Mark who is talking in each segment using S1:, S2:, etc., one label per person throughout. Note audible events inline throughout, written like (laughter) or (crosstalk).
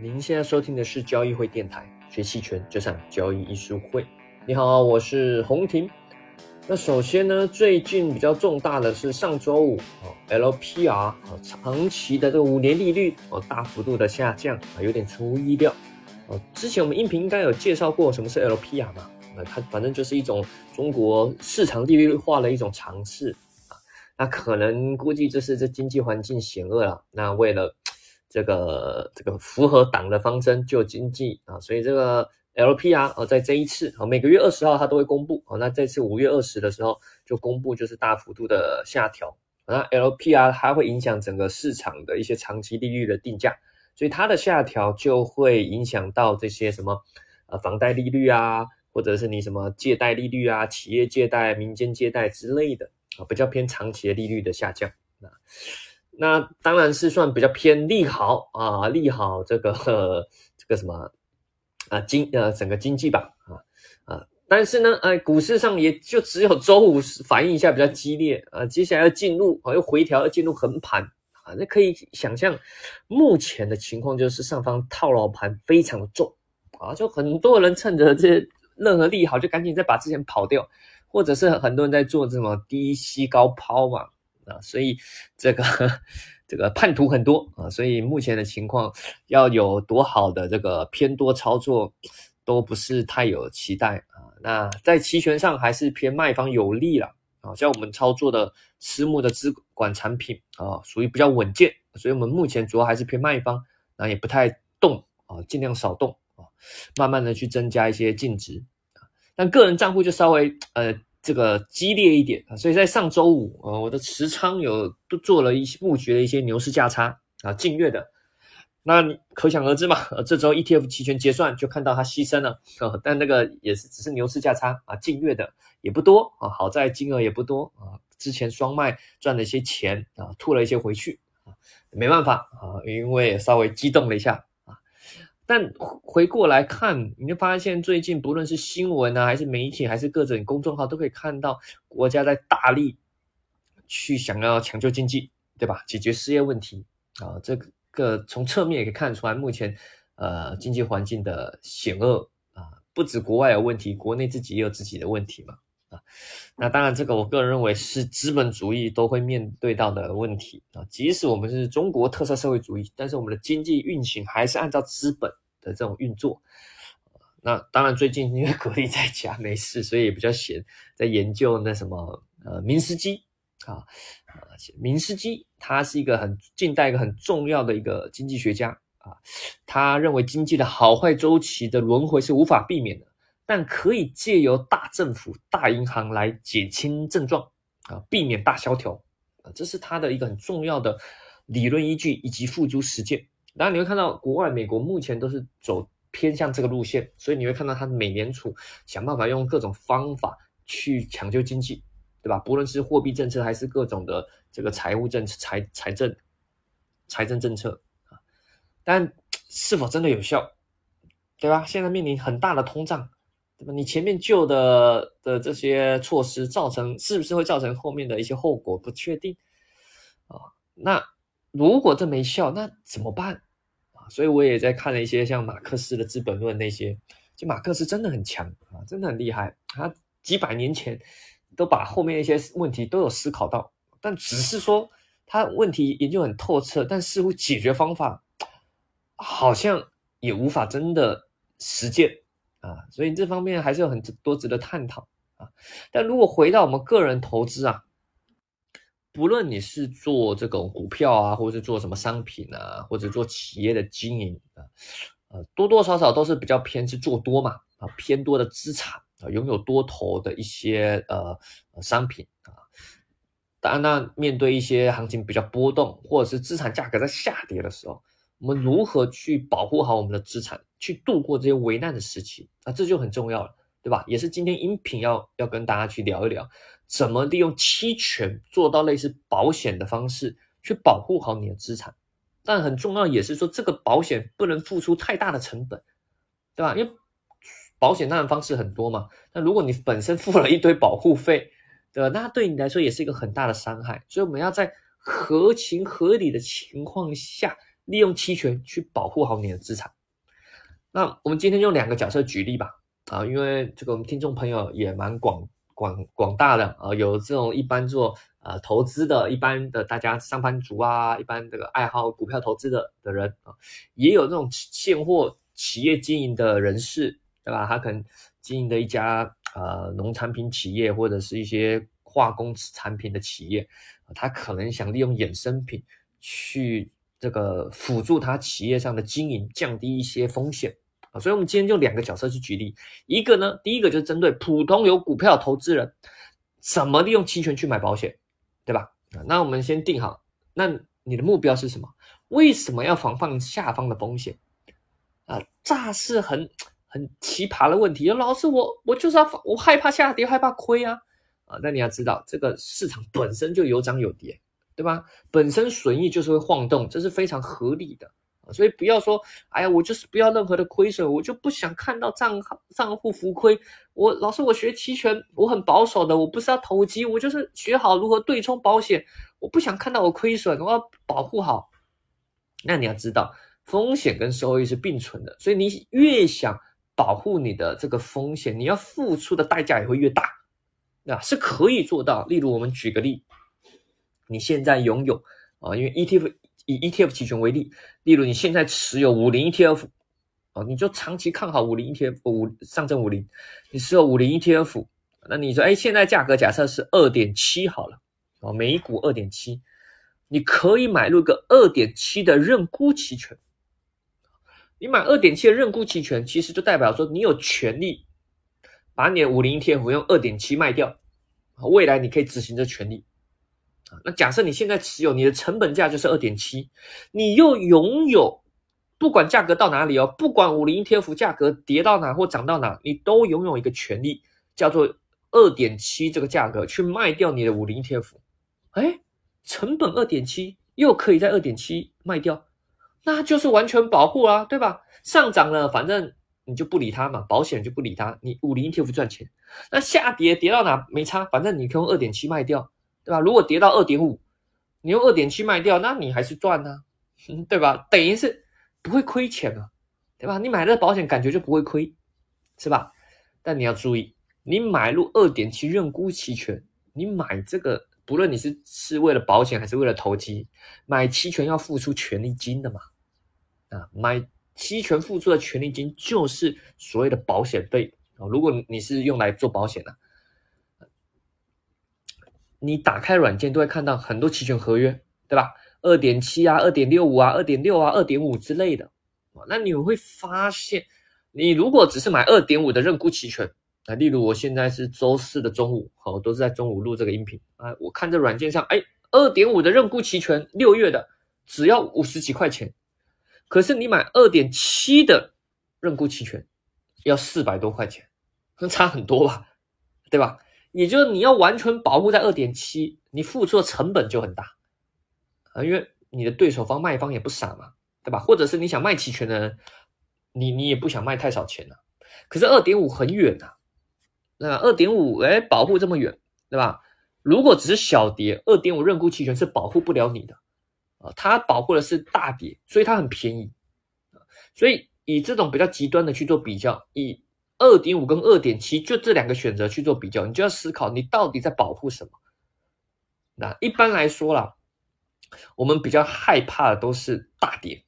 S1: 您现在收听的是交易会电台，学期权就上交易艺术会。你好，我是洪婷。那首先呢，最近比较重大的是上周五哦，LPR 啊长期的这个五年利率哦大幅度的下降啊，有点出乎意料哦。之前我们音频应该有介绍过什么是 LPR 嘛？那它反正就是一种中国市场利率化的一种尝试啊。那可能估计就是这经济环境险恶了，那为了这个这个符合党的方针就经济啊，所以这个 LPR 啊，在这一次啊，每个月二十号它都会公布啊，那这次五月二十的时候就公布，就是大幅度的下调。那 LPR 它会影响整个市场的一些长期利率的定价，所以它的下调就会影响到这些什么呃房贷利率啊，或者是你什么借贷利率啊，企业借贷、民间借贷之类的啊，比较偏长期的利率的下降啊。那当然是算比较偏利好啊，利好这个 (laughs) 这个什么啊经呃整个经济吧啊啊，但是呢，哎，股市上也就只有周五反应一下比较激烈啊，接下来要进入啊又回调要进入横盘啊，那可以想象目前的情况就是上方套牢盘非常的重啊，就很多人趁着这任何利好就赶紧再把之前跑掉，或者是很多人在做这么低吸高抛嘛。啊，所以这个这个叛徒很多啊，所以目前的情况要有多好的这个偏多操作，都不是太有期待啊。那在期权上还是偏卖方有利了啊，像我们操作的私募的资管产品啊，属于比较稳健，所以我们目前主要还是偏卖方，那也不太动啊，尽量少动啊，慢慢的去增加一些净值啊。但个人账户就稍微呃。这个激烈一点啊，所以在上周五啊，我的持仓有都做了一些布局的一些牛市价差啊，近月的，那你可想而知嘛，这周 ETF 期权结算就看到它牺牲了啊，但那个也是只是牛市价差啊，近月的也不多啊，好在金额也不多啊，之前双卖赚了一些钱啊，吐了一些回去啊，没办法啊，因为稍微激动了一下。但回过来看，你就发现最近不论是新闻啊，还是媒体，还是各种公众号，都可以看到国家在大力去想要抢救经济，对吧？解决失业问题啊，这个从侧面也可以看出来，目前呃经济环境的险恶啊，不止国外有问题，国内自己也有自己的问题嘛啊。那当然，这个我个人认为是资本主义都会面对到的问题啊。即使我们是中国特色社会主义，但是我们的经济运行还是按照资本。的这种运作，那当然最近因为格力在家没事，所以也比较闲，在研究那什么呃明斯基啊啊明斯基，他是一个很近代一个很重要的一个经济学家啊，他认为经济的好坏周期的轮回是无法避免的，但可以借由大政府、大银行来减轻症状啊，避免大萧条啊，这是他的一个很重要的理论依据以及付诸实践。然后你会看到国外美国目前都是走偏向这个路线，所以你会看到它美联储想办法用各种方法去抢救经济，对吧？不论是货币政策还是各种的这个财务政策、财财政、财政政策啊，但是否真的有效，对吧？现在面临很大的通胀，对吧？你前面旧的的这些措施造成是不是会造成后面的一些后果不确定啊？那如果这没效，那怎么办啊？所以我也在看了一些像马克思的《资本论》那些，就马克思真的很强啊，真的很厉害。他几百年前都把后面一些问题都有思考到，但只是说他问题研究很透彻，但似乎解决方法好像也无法真的实践啊。所以这方面还是有很多值得探讨啊。但如果回到我们个人投资啊。不论你是做这种股票啊，或者是做什么商品啊，或者做企业的经营啊，呃，多多少少都是比较偏是做多嘛，啊，偏多的资产啊，拥有多头的一些呃商品啊。当然，那面对一些行情比较波动，或者是资产价格在下跌的时候，我们如何去保护好我们的资产，去度过这些危难的时期啊，这就很重要了，对吧？也是今天音频要要跟大家去聊一聊。怎么利用期权做到类似保险的方式去保护好你的资产？但很重要也是说，这个保险不能付出太大的成本，对吧？因为保险当然方式很多嘛。那如果你本身付了一堆保护费，对吧？那对你来说也是一个很大的伤害。所以我们要在合情合理的情况下，利用期权去保护好你的资产。那我们今天用两个角色举例吧，啊，因为这个我们听众朋友也蛮广广广大的啊，有这种一般做啊投资的，一般的大家上班族啊，一般这个爱好股票投资的的人啊，也有那种现货企业经营的人士，对吧？他可能经营的一家呃农产品企业或者是一些化工产品的企业，他可能想利用衍生品去。这个辅助他企业上的经营，降低一些风险啊，所以我们今天就两个角色去举例，一个呢，第一个就是针对普通有股票投资人，怎么利用期权去买保险，对吧？啊那我们先定好，那你的目标是什么？为什么要防范下方的风险？啊，乍是很很奇葩的问题，老师，我我就是要我害怕下跌，害怕亏啊啊，那你要知道，这个市场本身就有涨有跌。对吧？本身损益就是会晃动，这是非常合理的。所以不要说，哎呀，我就是不要任何的亏损，我就不想看到账号账户浮亏。我老师，我学期权，我很保守的，我不是要投机，我就是学好如何对冲保险。我不想看到我亏损，我要保护好。那你要知道，风险跟收益是并存的，所以你越想保护你的这个风险，你要付出的代价也会越大，那是可以做到。例如，我们举个例。你现在拥有啊，因为 ETF 以 ETF 期权为例，例如你现在持有五零 ETF，哦，你就长期看好五零 ETF 五上证五零，你持有五零 ETF，那你说，哎，现在价格假设是二点七好了，哦，每股二点七，你可以买入个二点七的认沽期权，你买二点七的认沽期权，其实就代表说你有权利把你的五零 ETF 用二点七卖掉，未来你可以执行这权利。那假设你现在持有，你的成本价就是二点七，你又拥有，不管价格到哪里哦，不管五零 ETF 价格跌到哪或涨到哪，你都拥有一个权利，叫做二点七这个价格去卖掉你的五零 ETF。哎，成本二点七，又可以在二点七卖掉，那就是完全保护啊，对吧？上涨了，反正你就不理它嘛，保险就不理它，你五零 ETF 赚钱。那下跌跌到哪没差，反正你可以用二点七卖掉。对吧？如果跌到二点五，你用二点七卖掉，那你还是赚呢，(laughs) 对吧？等于是不会亏钱啊，对吧？你买了保险，感觉就不会亏，是吧？但你要注意，你买入二点七认沽期权，你买这个，不论你是是为了保险还是为了投机，买期权要付出权利金的嘛？啊，买期权付出的权利金就是所谓的保险费啊。如果你是用来做保险的。你打开软件都会看到很多期权合约，对吧？二点七啊，二点六五啊，二点六啊，二点五之类的。那你会发现，你如果只是买二点五的认沽期权啊，例如我现在是周四的中午，好，都是在中午录这个音频啊。我看这软件上，哎，二点五的认沽期权，六月的只要五十几块钱，可是你买二点七的认沽期权要四百多块钱，那差很多吧，对吧？也就是你要完全保护在二点七，你付出的成本就很大啊，因为你的对手方卖方也不傻嘛，对吧？或者是你想卖期权的人，你你也不想卖太少钱呐。可是二点五很远呐，那二点五哎，保护这么远，对吧？如果只是小跌，二点五认沽期权是保护不了你的啊，它保护的是大跌，所以它很便宜所以以这种比较极端的去做比较，以。二点五跟二点七，就这两个选择去做比较，你就要思考你到底在保护什么。那一般来说啦，我们比较害怕的都是大跌，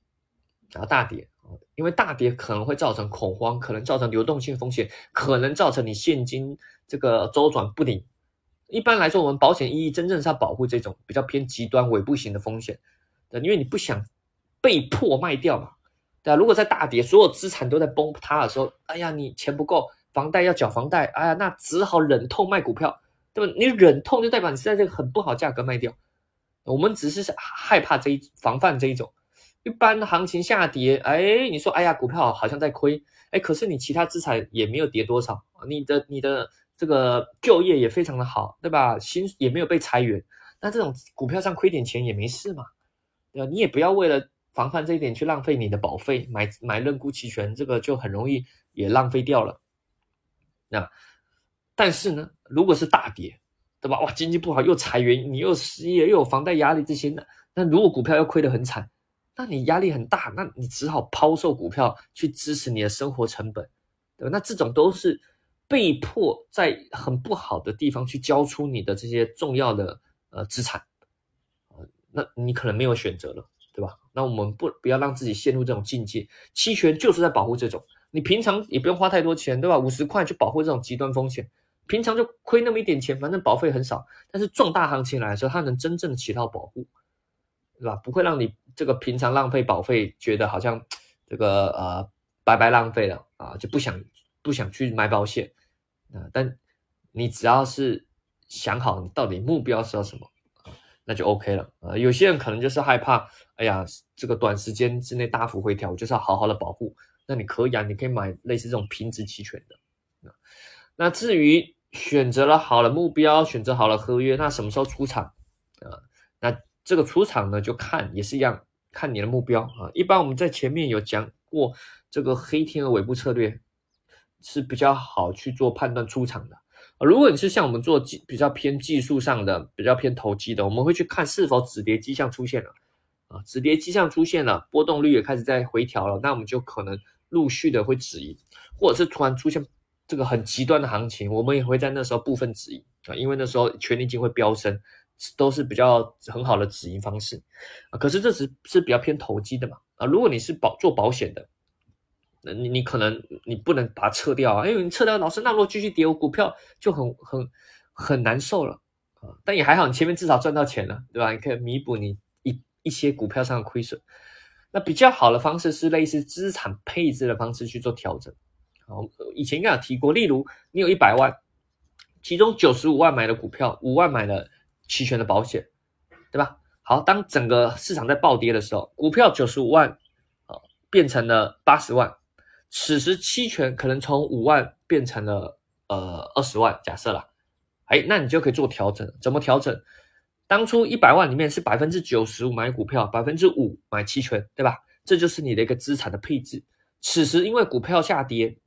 S1: 然后大跌，因为大跌可能会造成恐慌，可能造成流动性风险，可能造成你现金这个周转不灵。一般来说，我们保险意义真正是要保护这种比较偏极端尾部型的风险，因为你不想被迫卖掉嘛。对啊，如果在大跌，所有资产都在崩塌的时候，哎呀，你钱不够，房贷要缴房贷，哎呀，那只好忍痛卖股票，对吧？你忍痛就代表你是在这个很不好价格卖掉。我们只是害怕这一防范这一种，一般行情下跌，哎，你说，哎呀，股票好像在亏，哎，可是你其他资产也没有跌多少，你的你的这个就业也非常的好，对吧？薪也没有被裁员，那这种股票上亏点钱也没事嘛，对吧？你也不要为了。防范这一点去浪费你的保费，买买认沽期权，这个就很容易也浪费掉了。那但是呢，如果是大跌，对吧？哇，经济不好又裁员，你又失业又有房贷压力这些的，那如果股票又亏得很惨，那你压力很大，那你只好抛售股票去支持你的生活成本，对吧？那这种都是被迫在很不好的地方去交出你的这些重要的呃资产，那你可能没有选择了，对吧？那我们不不要让自己陷入这种境界，期权就是在保护这种，你平常也不用花太多钱，对吧？五十块去保护这种极端风险，平常就亏那么一点钱，反正保费很少，但是重大行情来的时候，它能真正起到保护。对吧？不会让你这个平常浪费保费，觉得好像 (tsk) 这个呃白白浪费了啊，就不想不想去买保险啊。但你只要是想好你到底目标是要什么，那就 OK 了啊。有些人可能就是害怕，哎呀，这个短时间之内大幅回调，就是要好好的保护。那你可以啊，你可以买类似这种平值期权的。那至于选择了好的目标，选择好了合约，那什么时候出场啊？那。这个出场呢，就看也是一样，看你的目标啊。一般我们在前面有讲过，这个黑天鹅尾部策略是比较好去做判断出场的。如果你是像我们做技比较偏技术上的，比较偏投机的，我们会去看是否止跌迹象出现了啊。止跌迹象出现了，波动率也开始在回调了，那我们就可能陆续的会止盈，或者是突然出现这个很极端的行情，我们也会在那时候部分止盈啊，因为那时候权利金会飙升。都是比较很好的止盈方式啊，可是这只是比较偏投机的嘛啊，如果你是保做保险的，你你可能你不能把它撤掉啊，因为你撤掉，老师那如果继续跌，我股票就很很很难受了啊。但也还好，你前面至少赚到钱了，对吧？你可以弥补你一一些股票上的亏损。那比较好的方式是类似资产配置的方式去做调整。好，以前应该有提过，例如你有一百万，其中九十五万买了股票，五万买了。期权的保险，对吧？好，当整个市场在暴跌的时候，股票九十五万啊变成了八十万，此时期权可能从五万变成了呃二十万，假设了，哎，那你就可以做调整。怎么调整？当初一百万里面是百分之九十五买股票，百分之五买期权，对吧？这就是你的一个资产的配置。此时因为股票下跌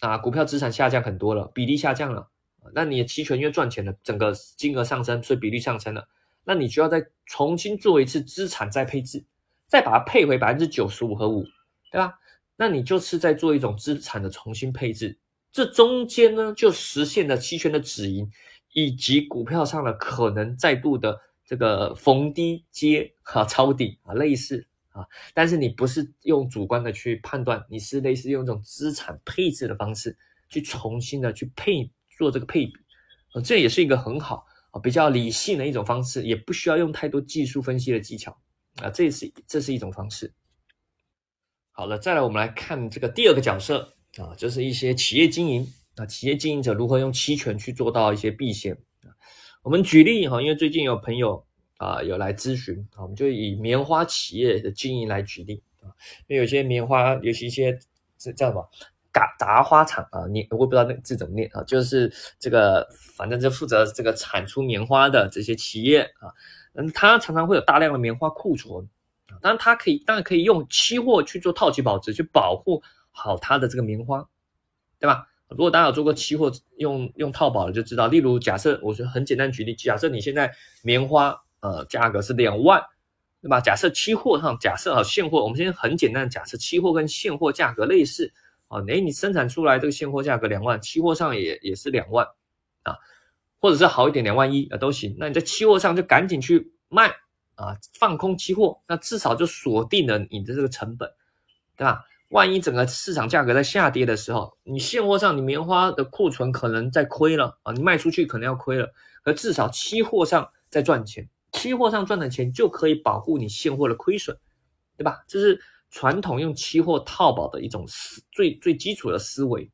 S1: 啊，股票资产下降很多了，比例下降了。那你的期权因为赚钱了，整个金额上升，所以比例上升了。那你就要再重新做一次资产再配置，再把它配回百分之九十五和五，对吧？那你就是在做一种资产的重新配置。这中间呢，就实现了期权的止盈，以及股票上的可能再度的这个逢低接哈抄底啊，类似啊。但是你不是用主观的去判断，你是类似用一种资产配置的方式去重新的去配。做这个配比，这也是一个很好啊，比较理性的一种方式，也不需要用太多技术分析的技巧啊，这是这是一种方式。好了，再来我们来看这个第二个角色啊，就是一些企业经营啊，企业经营者如何用期权去做到一些避险。我们举例哈，因为最近有朋友啊有来咨询啊，我们就以棉花企业的经营来举例啊，因为有些棉花，尤其一些这叫什么？嘎杂花厂啊，你我不知道那字怎么念啊，就是这个，反正就负责这个产出棉花的这些企业啊，嗯，它常常会有大量的棉花库存，当然它可以，当然可以用期货去做套期保值，去保护好它的这个棉花，对吧？如果大家有做过期货用用套保的，就知道，例如假设，我说很简单举例，假设你现在棉花呃价格是两万，对吧？假设期货上，假设啊现货，我们现在很简单假设期货跟现货价格类似。啊，哎，你生产出来这个现货价格两万，期货上也也是两万，啊，或者是好一点两万一啊都行。那你在期货上就赶紧去卖啊，放空期货，那至少就锁定了你的这个成本，对吧？万一整个市场价格在下跌的时候，你现货上你棉花的库存可能在亏了啊，你卖出去可能要亏了，可至少期货上在赚钱，期货上赚的钱就可以保护你现货的亏损，对吧？这是。传统用期货套保的一种思最最基础的思维，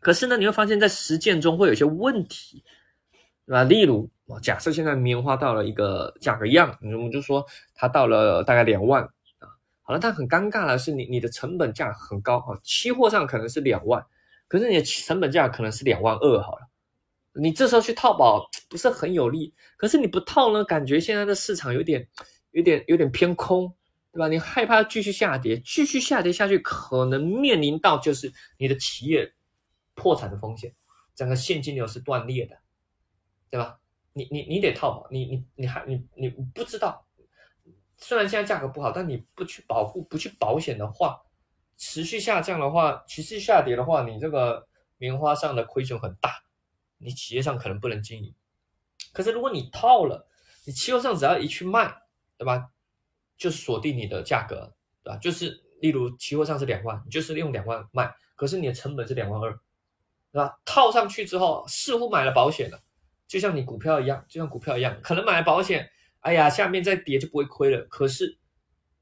S1: 可是呢，你会发现在实践中会有些问题，对吧？例如，假设现在棉花到了一个价格一样，我们就说它到了大概两万啊，好了，但很尴尬的是，你你的成本价很高啊，期货上可能是两万，可是你的成本价可能是两万二，好了，你这时候去套保不是很有利，可是你不套呢，感觉现在的市场有点有点有点偏空。对吧？你害怕继续下跌，继续下跌下去，可能面临到就是你的企业破产的风险，整个现金流是断裂的，对吧？你你你得套保，你你你还你你不知道虽然现在价格不好，但你不去保护、不去保险的话，持续下降的话，持续下跌的话，你这个棉花上的亏损很大，你企业上可能不能经营。可是如果你套了，你期货上只要一去卖，对吧？就锁定你的价格，对吧？就是例如期货上是两万，你就是用两万卖，可是你的成本是两万二，对吧？套上去之后，似乎买了保险了，就像你股票一样，就像股票一样，可能买了保险。哎呀，下面再跌就不会亏了。可是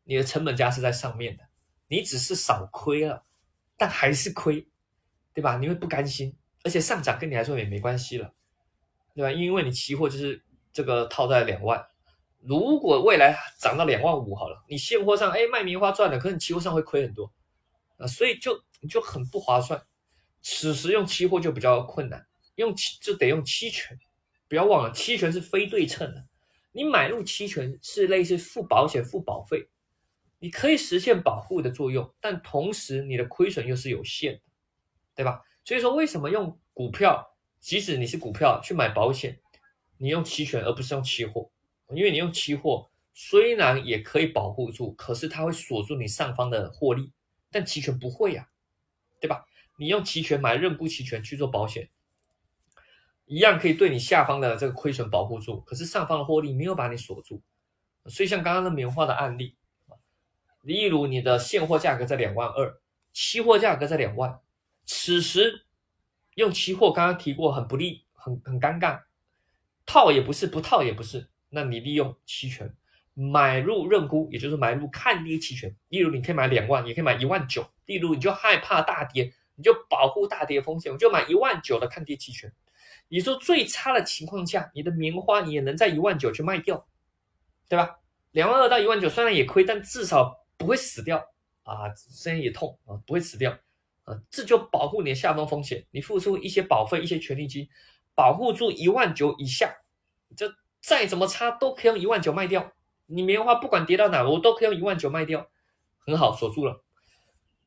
S1: 你的成本价是在上面的，你只是少亏了，但还是亏，对吧？你会不甘心，而且上涨跟你来说也没关系了，对吧？因为你期货就是这个套在两万，如果未来涨到两万五好了，你现货上哎卖棉花赚了，可是你期货上会亏很多啊，所以就就很不划算。此时用期货就比较困难，用期就得用期权，不要忘了期权是非对称的。你买入期权是类似付保险、付保费，你可以实现保护的作用，但同时你的亏损又是有限的，对吧？所以说，为什么用股票，即使你是股票去买保险，你用期权而不是用期货？因为你用期货虽然也可以保护住，可是它会锁住你上方的获利，但期权不会呀，对吧？你用期权买认沽期权去做保险。一样可以对你下方的这个亏损保护住，可是上方的获利没有把你锁住，所以像刚刚的棉花的案例，例如你的现货价格在两万二，期货价格在两万，此时用期货刚刚提过很不利，很很尴尬，套也不是，不套也不是，那你利用期权买入认沽，也就是买入看跌期权，例如你可以买两万，也可以买一万九，例如你就害怕大跌，你就保护大跌风险，我就买一万九的看跌期权。你说最差的情况下，你的棉花你也能在一万九去卖掉，对吧？两万二到一万九虽然也亏，但至少不会死掉啊，虽然也痛啊，不会死掉啊，这就保护你的下方风险。你付出一些保费、一些权利金，保护住一万九以下，这再怎么差都可以用一万九卖掉。你棉花不管跌到哪，我都可以用一万九卖掉，很好锁住了。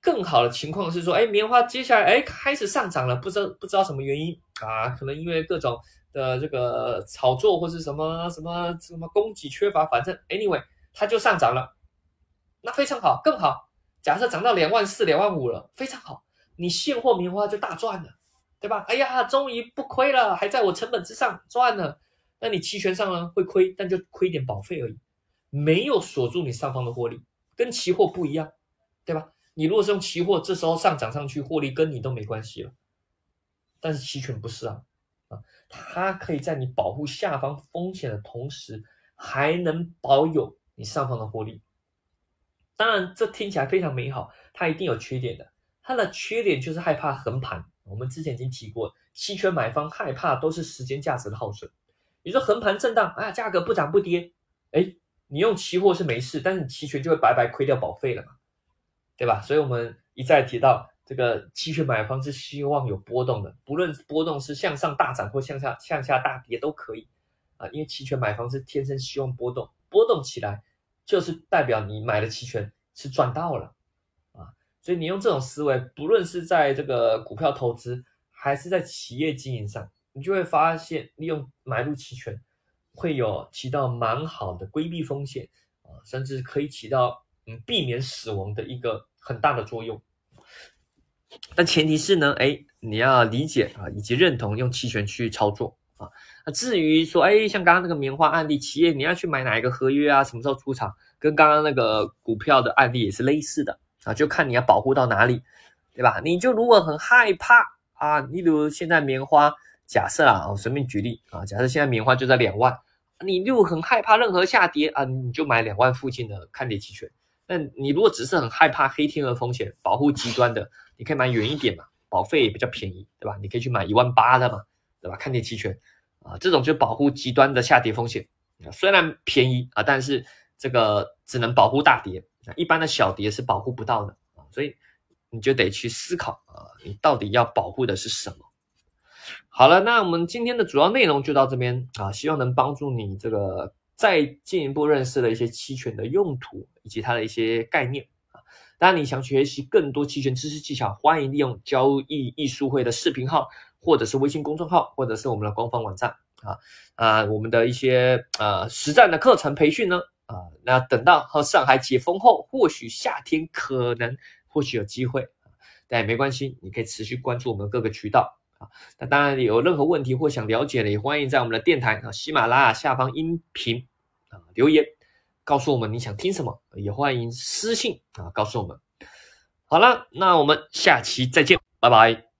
S1: 更好的情况是说，哎，棉花接下来哎开始上涨了，不知道不知道什么原因啊？可能因为各种的这个炒作或是什么什么什么供给缺乏，反正 anyway 它就上涨了，那非常好，更好。假设涨到两万四、两万五了，非常好，你现货棉花就大赚了，对吧？哎呀，终于不亏了，还在我成本之上赚了。那你期权上呢会亏，但就亏点保费而已，没有锁住你上方的获利，跟期货不一样，对吧？你如果是用期货，这时候上涨上去获利跟你都没关系了，但是期权不是啊，啊，它可以在你保护下方风险的同时，还能保有你上方的获利。当然，这听起来非常美好，它一定有缺点的。它的缺点就是害怕横盘。我们之前已经提过，期权买方害怕都是时间价值的耗损。你说横盘震荡，啊，价格不涨不跌，哎，你用期货是没事，但是你期权就会白白亏掉保费了嘛。对吧？所以我们一再提到，这个期权买方是希望有波动的，不论波动是向上大涨或向下向下大跌都可以啊，因为期权买方是天生希望波动，波动起来就是代表你买的期权是赚到了啊。所以你用这种思维，不论是在这个股票投资还是在企业经营上，你就会发现，利用买入期权会有起到蛮好的规避风险啊，甚至可以起到。嗯，避免死亡的一个很大的作用，但前提是呢，哎，你要理解啊，以及认同用期权去操作啊。那至于说，哎，像刚刚那个棉花案例，企业你要去买哪一个合约啊，什么时候出场，跟刚刚那个股票的案例也是类似的啊，就看你要保护到哪里，对吧？你就如果很害怕啊，例如现在棉花，假设啊，我随便举例啊，假设现在棉花就在两万，你就很害怕任何下跌啊，你就买两万附近的看跌期权。那你如果只是很害怕黑天鹅风险，保护极端的，你可以买远一点嘛，保费也比较便宜，对吧？你可以去买一万八的嘛，对吧？看跌期权啊，这种就保护极端的下跌风险啊，虽然便宜啊，但是这个只能保护大跌，一般的小跌是保护不到的啊，所以你就得去思考啊，你到底要保护的是什么？好了，那我们今天的主要内容就到这边啊，希望能帮助你这个。再进一步认识了一些期权的用途以及它的一些概念啊。当然，你想学习更多期权知识技巧，欢迎利用交易艺术会的视频号，或者是微信公众号，或者是我们的官方网站啊啊，我们的一些呃实战的课程培训呢啊，那等到和上海解封后，或许夏天可能或许有机会。但也没关系，你可以持续关注我们各个渠道啊。那当然，有任何问题或想了解的，也欢迎在我们的电台啊喜马拉雅下方音频留言告诉我们你想听什么也欢迎私信啊告诉我们。好了那我们下期再见拜拜。